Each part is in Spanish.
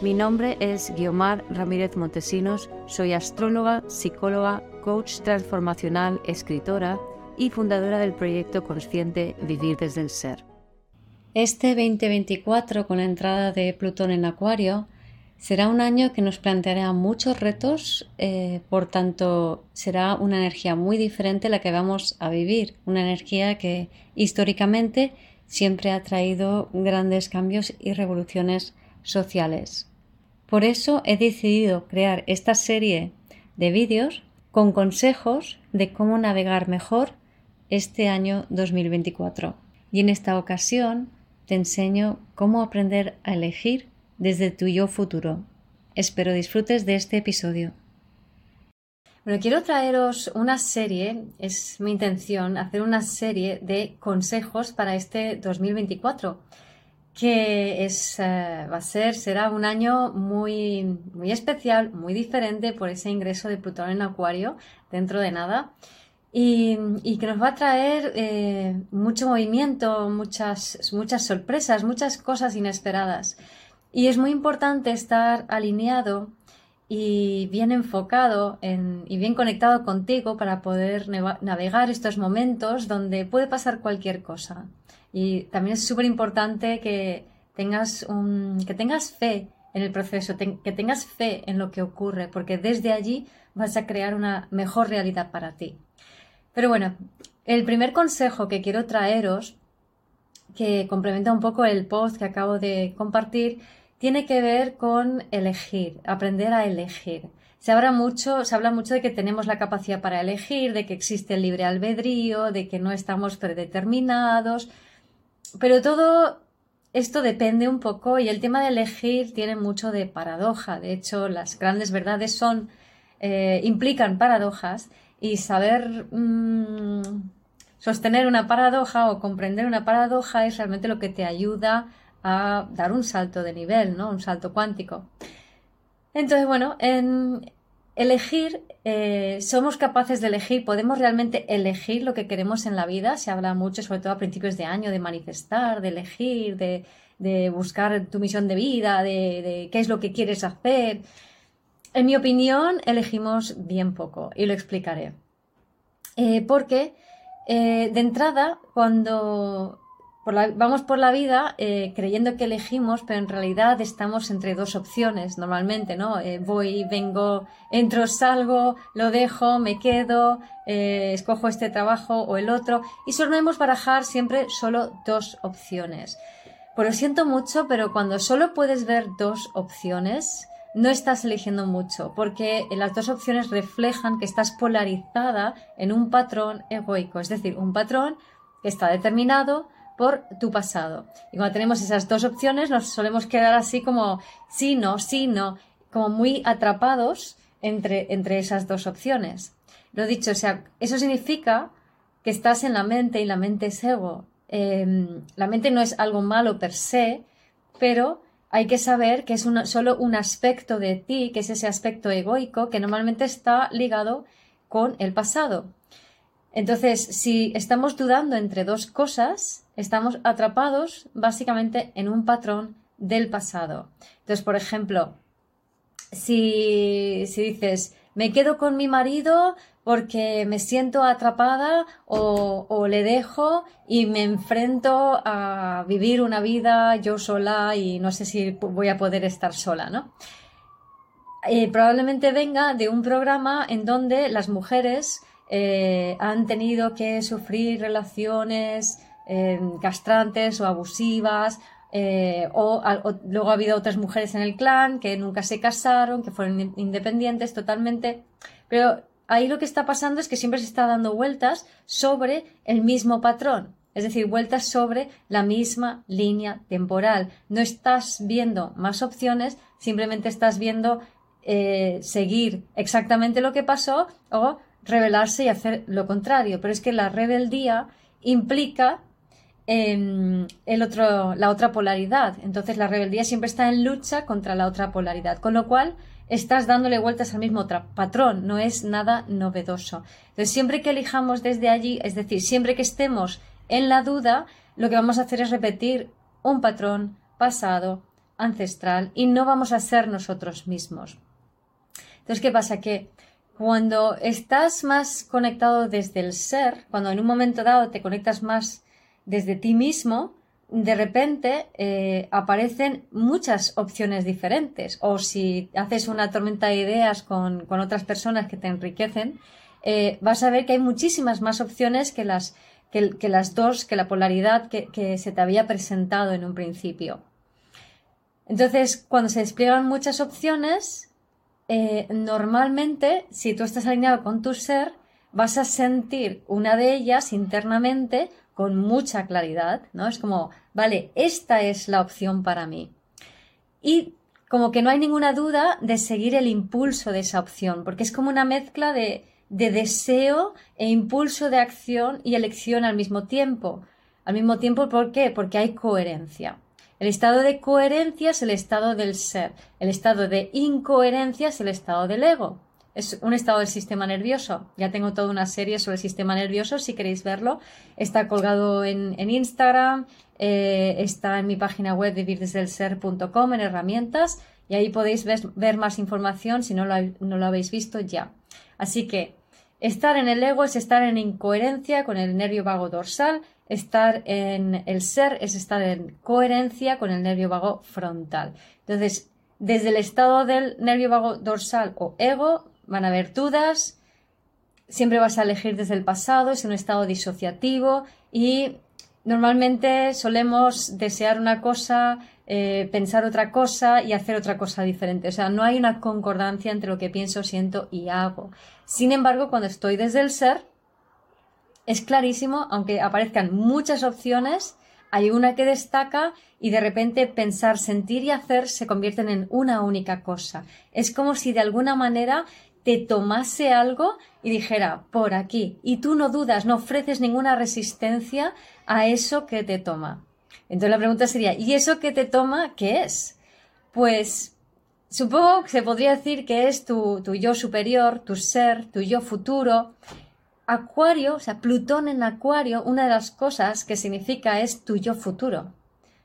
Mi nombre es Guiomar Ramírez Montesinos, soy astróloga, psicóloga, coach transformacional, escritora y fundadora del proyecto consciente Vivir desde el Ser. Este 2024, con la entrada de Plutón en Acuario, será un año que nos planteará muchos retos, eh, por tanto será una energía muy diferente la que vamos a vivir, una energía que históricamente siempre ha traído grandes cambios y revoluciones sociales. Por eso he decidido crear esta serie de vídeos con consejos de cómo navegar mejor este año 2024. Y en esta ocasión te enseño cómo aprender a elegir desde tu yo futuro. Espero disfrutes de este episodio. Bueno, quiero traeros una serie, es mi intención hacer una serie de consejos para este 2024 que es, eh, va a ser, será un año muy, muy especial, muy diferente por ese ingreso de Plutón en Acuario dentro de nada y, que nos va a traer eh, mucho movimiento, muchas, muchas sorpresas, muchas cosas inesperadas. Y es muy importante estar alineado y bien enfocado y bien conectado contigo para poder navegar estos momentos donde puede pasar cualquier cosa. Y también es súper importante que tengas, un, que tengas fe en el proceso, que tengas fe en lo que ocurre, porque desde allí vas a crear una mejor realidad para ti. Pero bueno, el primer consejo que quiero traeros, que complementa un poco el post que acabo de compartir, tiene que ver con elegir, aprender a elegir. Se habla mucho, se habla mucho de que tenemos la capacidad para elegir, de que existe el libre albedrío, de que no estamos predeterminados, pero todo esto depende un poco y el tema de elegir tiene mucho de paradoja. De hecho, las grandes verdades son eh, implican paradojas y saber mm, sostener una paradoja o comprender una paradoja es realmente lo que te ayuda a dar un salto de nivel, ¿no? Un salto cuántico. Entonces, bueno, en, Elegir, eh, somos capaces de elegir, podemos realmente elegir lo que queremos en la vida. Se habla mucho, sobre todo a principios de año, de manifestar, de elegir, de, buscar tu misión de vida, de, qué es lo que quieres hacer. En mi opinión, elegimos bien poco y lo explicaré. Eh, porque eh, de entrada, cuando vamos por la vida eh, creyendo que elegimos, pero en realidad estamos entre dos opciones normalmente, ¿no? Eh, voy, vengo, entro, salgo, lo dejo, me quedo, eh, escojo este trabajo o el otro y solemos barajar siempre solo dos opciones. Por lo siento mucho, pero cuando solo puedes ver dos opciones, no estás eligiendo mucho, porque las dos opciones reflejan que estás polarizada en un patrón egoico, es decir, un patrón que está determinado por tu pasado. Y cuando tenemos esas dos opciones nos solemos quedar así como sí, no, sí, no, como muy atrapados entre, entre esas dos opciones. Lo dicho, o sea, eso significa que estás en la mente y la mente es ego. Em, la mente no es algo malo per se, pero hay que saber que es solo un aspecto de ti, que es ese aspecto egoico que normalmente está ligado con el pasado. Entonces, si estamos dudando entre dos cosas, estamos atrapados básicamente en un patrón del pasado. Entonces, por ejemplo, si, dices, me quedo con mi marido porque me siento atrapada o, le dejo y me enfrento a vivir una vida yo sola y no sé si voy a poder estar sola, ¿no? Eh, probablemente venga de un programa en donde las mujeres eh, han tenido que sufrir relaciones eh, castrantes o abusivas, eh, o, luego ha habido otras mujeres en el clan que nunca se casaron, que fueron independientes totalmente, pero ahí lo que está pasando es que siempre se está dando vueltas sobre el mismo patrón, es decir, vueltas sobre la misma línea temporal. No estás viendo más opciones, simplemente estás viendo eh, seguir exactamente lo que pasó o rebelarse y hacer lo contrario. Pero es que la rebeldía implica em, el otro, la otra polaridad. Entonces la rebeldía siempre está en lucha contra la otra polaridad. Con lo cual estás dándole vueltas al mismo patrón, no es nada novedoso. Entonces siempre que elijamos desde allí, es decir, siempre que estemos en la duda, lo que vamos a hacer es repetir un patrón pasado, ancestral, y no vamos a ser nosotros mismos. Entonces, ¿qué pasa? Que cuando estás más conectado desde el ser, cuando en un momento dado te conectas más desde ti mismo, de repente eh, aparecen muchas opciones diferentes. O si haces una tormenta de ideas con, otras personas que te enriquecen, eh, vas a ver que hay muchísimas más opciones que las, que, las dos, que la polaridad que se te había presentado en un principio. Entonces, cuando se despliegan muchas opciones, eh, normalmente, si tú estás alineado con tu ser, vas a sentir una de ellas internamente con mucha claridad, ¿no? Es como, vale, esta es la opción para mí. Y como que no hay ninguna duda de seguir el impulso de esa opción, porque es como una mezcla de, de deseo e impulso de acción y elección al mismo tiempo. Al mismo tiempo, ¿por qué? Porque hay coherencia. El estado de coherencia es el estado del ser. El estado de incoherencia es el estado del ego. Es un estado del sistema nervioso. Ya tengo toda una serie sobre el sistema nervioso, si queréis verlo. Está colgado en, Instagram, eh, está en mi página web vivirdeselser.com en herramientas y ahí podéis ver, más información si no lo, no lo habéis visto ya. Así que estar en el ego es estar en incoherencia con el nervio vago dorsal Estar en el ser es estar en coherencia con el nervio vago frontal. Entonces, desde el estado del nervio vago dorsal o ego van a haber dudas, siempre vas a elegir desde el pasado, es un estado disociativo y normalmente solemos desear una cosa, eh, pensar otra cosa y hacer otra cosa diferente. O sea, no hay una concordancia entre lo que pienso, siento y hago. Sin embargo, cuando estoy desde el ser, es clarísimo, aunque aparezcan muchas opciones, hay una que destaca y de repente pensar, sentir y hacer se convierten en una única cosa. Es como si de alguna manera te tomase algo y dijera, por aquí, y tú no dudas, no ofreces ninguna resistencia a eso que te toma. Entonces la pregunta sería, ¿y eso que te toma qué es? Pues supongo que se podría decir que es tu, tu yo superior, tu ser, tu yo futuro, Acuario, o sea, Plutón en Acuario, una de las cosas que significa es tu yo futuro,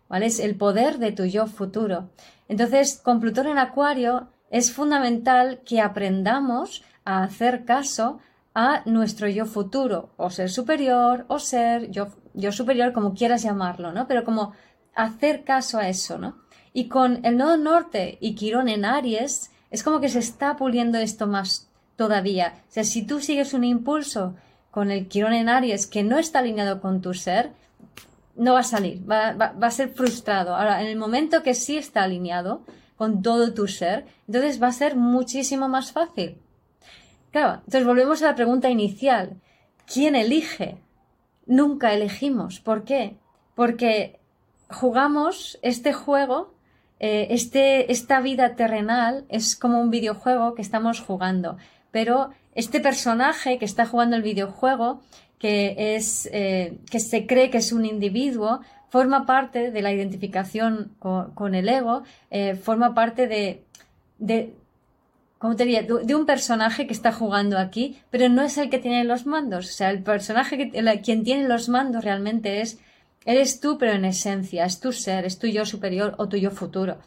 ¿vale? Es el poder de tu yo futuro. Entonces, con Plutón en Acuario es fundamental que aprendamos a hacer caso a nuestro yo futuro, o ser superior, o ser yo, yo superior, como quieras llamarlo, ¿no? Pero como hacer caso a eso, ¿no? Y con el nodo norte y Quirón en Aries, es como que se está puliendo esto más todavía. O sea, si tú sigues un impulso con el Quirón en Aries que no está alineado con tu ser, no va a salir, va, a ser frustrado. Ahora, en el momento que sí está alineado con todo tu ser, entonces va a ser muchísimo más fácil. Claro, entonces volvemos a la pregunta inicial. ¿Quién elige? Nunca elegimos. ¿Por qué? Porque jugamos este juego, eh, este, esta vida terrenal es como un videojuego que estamos jugando pero este personaje que está jugando el videojuego, que es que se cree que es un individuo, forma parte de la identificación con, el ego, forma parte de, de ¿cómo te diría? De un personaje que está jugando aquí, pero no es el que tiene los mandos. O sea, el personaje que quien tiene los mandos realmente es eres tú, pero en esencia, es tu ser, es tu yo superior o tu yo futuro.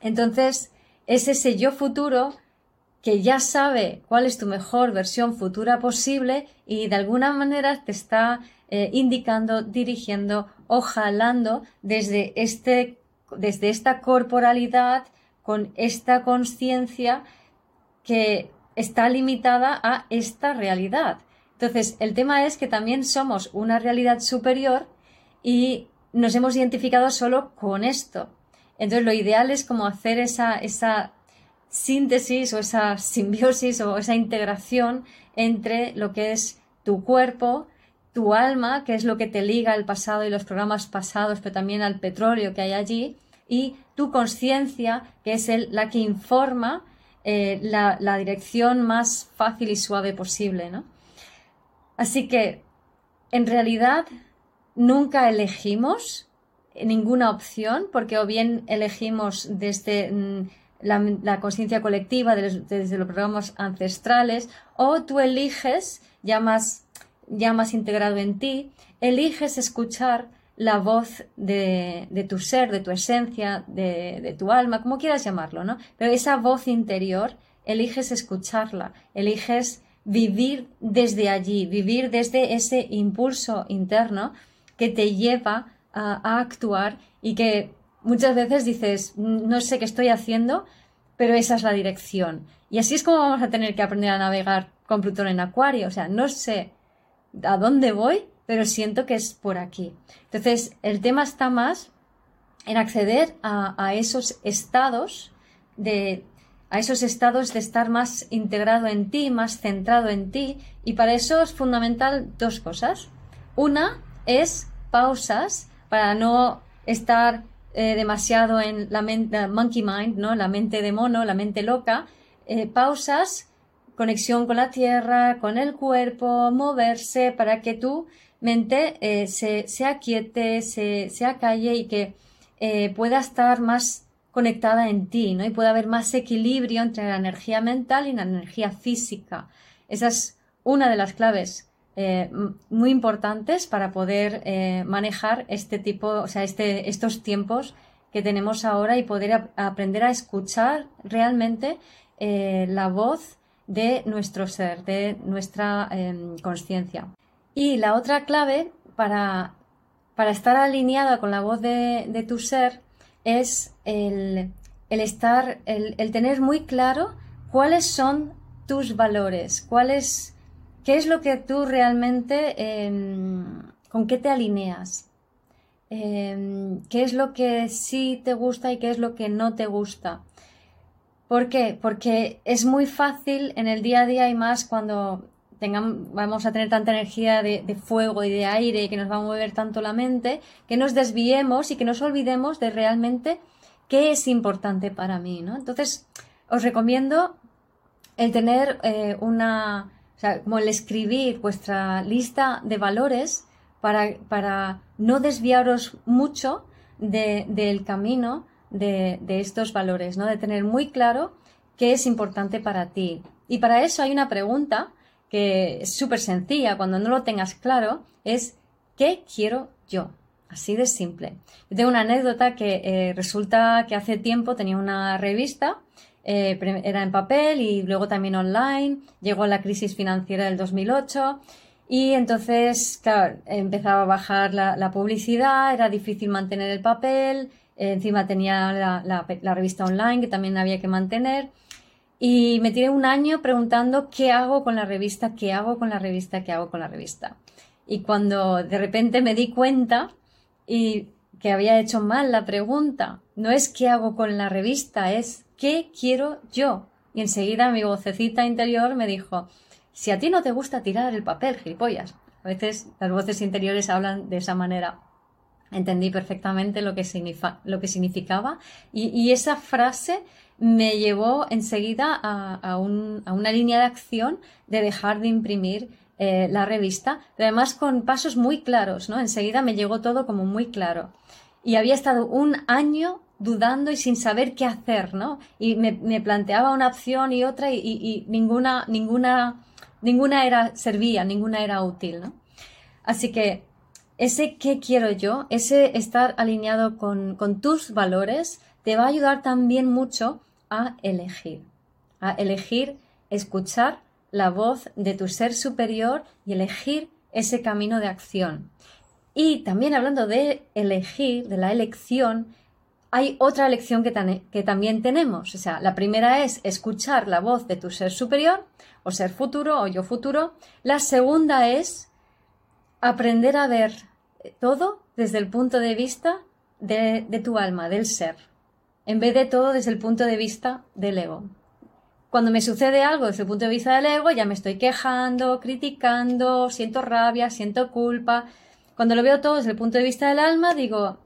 Entonces, es ese yo futuro que ya sabe cuál es tu mejor versión futura posible y de alguna manera te está eh, indicando, dirigiendo o jalando desde, este, desde esta corporalidad con esta conciencia que está limitada a esta realidad. Entonces, el tema es que también somos una realidad superior y nos hemos identificado solo con esto. Entonces, lo ideal es como hacer esa, esa síntesis o esa simbiosis o esa integración entre lo que es tu cuerpo, tu alma, que es lo que te liga al pasado y los programas pasados, pero también al petróleo que hay allí, y tu conciencia, que es la que informa eh, la, dirección más fácil y suave posible. ¿no? Así que, en realidad, nunca elegimos ninguna opción, porque o bien elegimos desde mm, la, conciencia colectiva, desde, los programas ancestrales, o tú eliges, ya más, ya más integrado en ti, eliges escuchar la voz de, tu ser, de tu esencia, de, de, tu alma, como quieras llamarlo, ¿no? Pero esa voz interior, eliges escucharla, eliges vivir desde allí, vivir desde ese impulso interno que te lleva a, actuar y que muchas veces dices, no sé qué estoy haciendo, pero esa es la dirección. Y así es como vamos a tener que aprender a navegar con Plutón en Acuario. O sea, no sé a dónde voy, pero siento que es por aquí. Entonces, el tema está más en acceder a, esos estados de a esos estados de estar más integrado en ti, más centrado en ti, y para eso es fundamental dos cosas. Una es pausas para no estar eh, demasiado en la mente, monkey mind, ¿no? La mente de mono, la mente loca. Eh, pausas, conexión con la tierra, con el cuerpo, moverse para que tu mente eh, se, se, aquiete, se, se acalle y que pueda estar más conectada en ti, ¿no? Y pueda haber más equilibrio entre la energía mental y la energía física. Esa es una de las claves eh, muy importantes para poder eh, manejar este tipo, o sea, este, estos tiempos que tenemos ahora y poder aprender a escuchar realmente eh, la voz de nuestro ser, de nuestra em, conciencia. Y la otra clave para, para, estar alineada con la voz de, tu ser es el, estar, el, el, tener muy claro cuáles son tus valores, cuáles ¿Qué es lo que tú realmente, em, con qué te alineas? Em, ¿Qué es lo que sí te gusta y qué es lo que no te gusta? ¿Por qué? Porque es muy fácil en el día a día y más cuando tengamos, vamos a tener tanta energía de, fuego y de aire y que nos va a mover tanto la mente, que nos desviemos y que nos olvidemos de realmente qué es importante para mí, ¿no? Entonces, os recomiendo el tener eh, una, o sea, como el escribir vuestra lista de valores para, para no desviaros mucho del camino de, estos valores, ¿no? De tener muy claro qué es importante para ti. Y para eso hay una pregunta que es súper sencilla, cuando no lo tengas claro, es ¿qué quiero yo? Así de simple. Yo tengo una anécdota que eh, resulta que hace tiempo tenía una revista eh, era en papel y luego también online. Llegó la crisis financiera del 2008 y entonces, empezaba a bajar la, publicidad, era difícil mantener el papel, encima tenía la, revista online que también había que mantener. Y me tiré un año preguntando qué hago con la revista, qué hago con la revista, qué hago con la revista. Y cuando de repente me di cuenta y que había hecho mal la pregunta, no es qué hago con la revista, es ¿qué quiero yo? Y enseguida mi vocecita interior me dijo, si a ti no te gusta tirar el papel, gilipollas. A veces las voces interiores hablan de esa manera. Entendí perfectamente lo que, lo que significaba y, esa frase me llevó enseguida a, una línea de acción de dejar de imprimir eh, la revista, pero además con pasos muy claros, ¿no? Enseguida me llegó todo como muy claro. Y había estado un año dudando y sin saber qué hacer, ¿no? Y me, planteaba una opción y otra y, ninguna, ninguna, ninguna era, servía, ninguna era útil, ¿no? Así que ese qué quiero yo, ese estar alineado con, tus valores, te va a ayudar también mucho a elegir, a elegir escuchar la voz de tu ser superior y elegir ese camino de acción. Y también hablando de elegir, de la elección, hay otra elección que, que, también tenemos. O sea, la primera es escuchar la voz de tu ser superior, o ser futuro, o yo futuro. La segunda es aprender a ver todo desde el punto de vista de, tu alma, del ser, en vez de todo desde el punto de vista del ego. Cuando me sucede algo desde el punto de vista del ego, ya me estoy quejando, criticando, siento rabia, siento culpa. Cuando lo veo todo desde el punto de vista del alma, digo,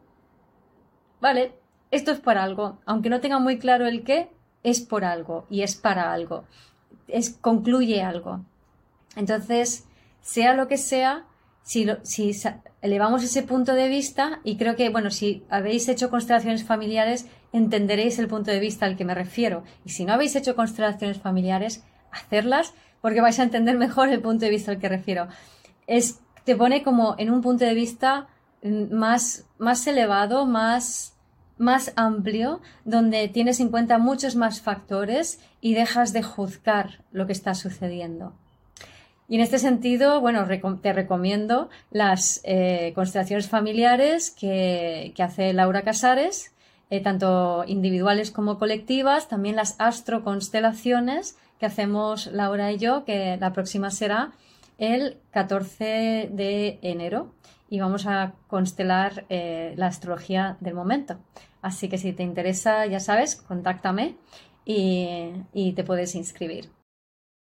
vale, esto es por algo, aunque no tenga muy claro el qué, es por algo y es para algo, es, concluye algo. Entonces, sea lo que sea, si, elevamos ese punto de vista, y creo que, bueno, si habéis hecho constelaciones familiares, entenderéis el punto de vista al que me refiero. Y si no habéis hecho constelaciones familiares, hacerlas porque vais a entender mejor el punto de vista al que refiero. Es, te pone como en un punto de vista mm, más, más elevado, más, más amplio, donde tienes en cuenta muchos más factores y dejas de juzgar lo que está sucediendo. Y en este sentido, bueno, te recomiendo las eh, constelaciones familiares que, hace Laura Casares, eh, tanto individuales como colectivas, también las astroconstelaciones que hacemos Laura y yo, que la próxima será el 14 de enero y vamos a constelar eh, la astrología del momento. Así que si te interesa, ya sabes, contáctame y, y te puedes inscribir.